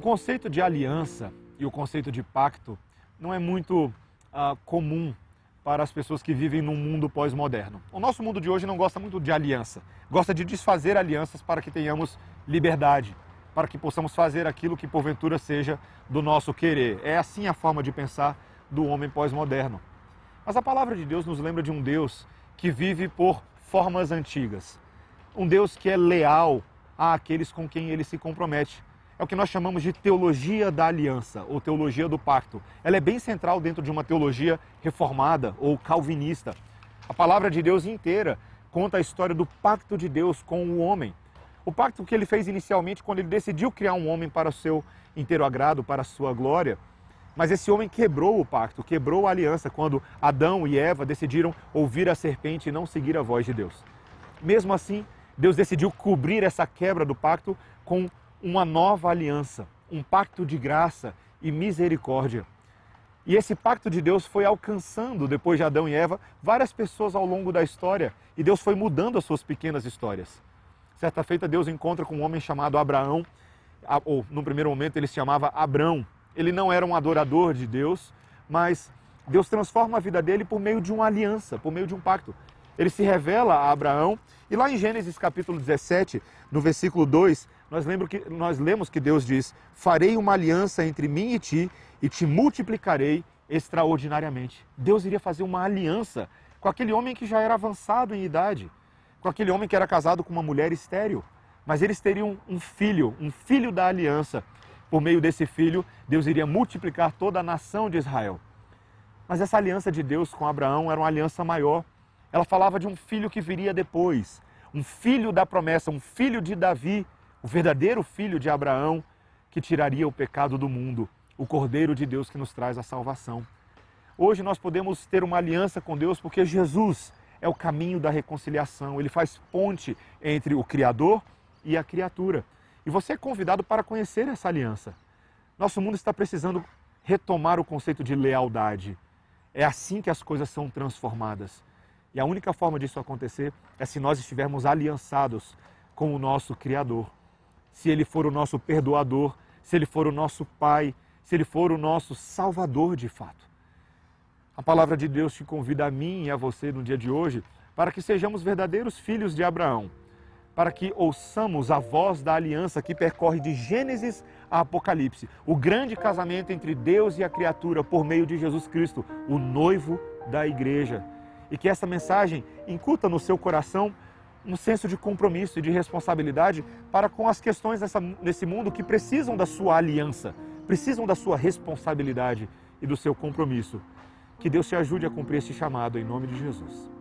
conceito de aliança e o conceito de pacto não é muito uh, comum para as pessoas que vivem num mundo pós-moderno. O nosso mundo de hoje não gosta muito de aliança, gosta de desfazer alianças para que tenhamos liberdade, para que possamos fazer aquilo que porventura seja do nosso querer. É assim a forma de pensar do homem pós-moderno. Mas a palavra de Deus nos lembra de um Deus que vive por formas antigas, um Deus que é leal àqueles com quem ele se compromete é o que nós chamamos de teologia da aliança ou teologia do pacto. Ela é bem central dentro de uma teologia reformada ou calvinista. A palavra de Deus inteira conta a história do pacto de Deus com o homem. O pacto que ele fez inicialmente quando ele decidiu criar um homem para o seu inteiro agrado, para a sua glória. Mas esse homem quebrou o pacto, quebrou a aliança quando Adão e Eva decidiram ouvir a serpente e não seguir a voz de Deus. Mesmo assim, Deus decidiu cobrir essa quebra do pacto com uma nova aliança, um pacto de graça e misericórdia. E esse pacto de Deus foi alcançando, depois de Adão e Eva, várias pessoas ao longo da história. E Deus foi mudando as suas pequenas histórias. Certa feita, Deus encontra com um homem chamado Abraão, ou no primeiro momento ele se chamava Abrão. Ele não era um adorador de Deus, mas Deus transforma a vida dele por meio de uma aliança, por meio de um pacto. Ele se revela a Abraão, e lá em Gênesis capítulo 17, no versículo 2, nós, que, nós lemos que Deus diz: Farei uma aliança entre mim e ti e te multiplicarei extraordinariamente. Deus iria fazer uma aliança com aquele homem que já era avançado em idade, com aquele homem que era casado com uma mulher estéril. Mas eles teriam um filho, um filho da aliança. Por meio desse filho, Deus iria multiplicar toda a nação de Israel. Mas essa aliança de Deus com Abraão era uma aliança maior. Ela falava de um filho que viria depois, um filho da promessa, um filho de Davi, o verdadeiro filho de Abraão que tiraria o pecado do mundo, o Cordeiro de Deus que nos traz a salvação. Hoje nós podemos ter uma aliança com Deus porque Jesus é o caminho da reconciliação, ele faz ponte entre o Criador e a criatura. E você é convidado para conhecer essa aliança. Nosso mundo está precisando retomar o conceito de lealdade. É assim que as coisas são transformadas. E a única forma disso acontecer é se nós estivermos aliançados com o nosso Criador se Ele for o nosso perdoador, se Ele for o nosso Pai, se Ele for o nosso Salvador de fato. A palavra de Deus te convida a mim e a você no dia de hoje para que sejamos verdadeiros filhos de Abraão, para que ouçamos a voz da aliança que percorre de Gênesis a Apocalipse, o grande casamento entre Deus e a criatura por meio de Jesus Cristo, o noivo da igreja. E que essa mensagem incuta no seu coração um senso de compromisso e de responsabilidade para com as questões dessa, nesse mundo que precisam da sua aliança, precisam da sua responsabilidade e do seu compromisso. Que Deus te ajude a cumprir esse chamado em nome de Jesus.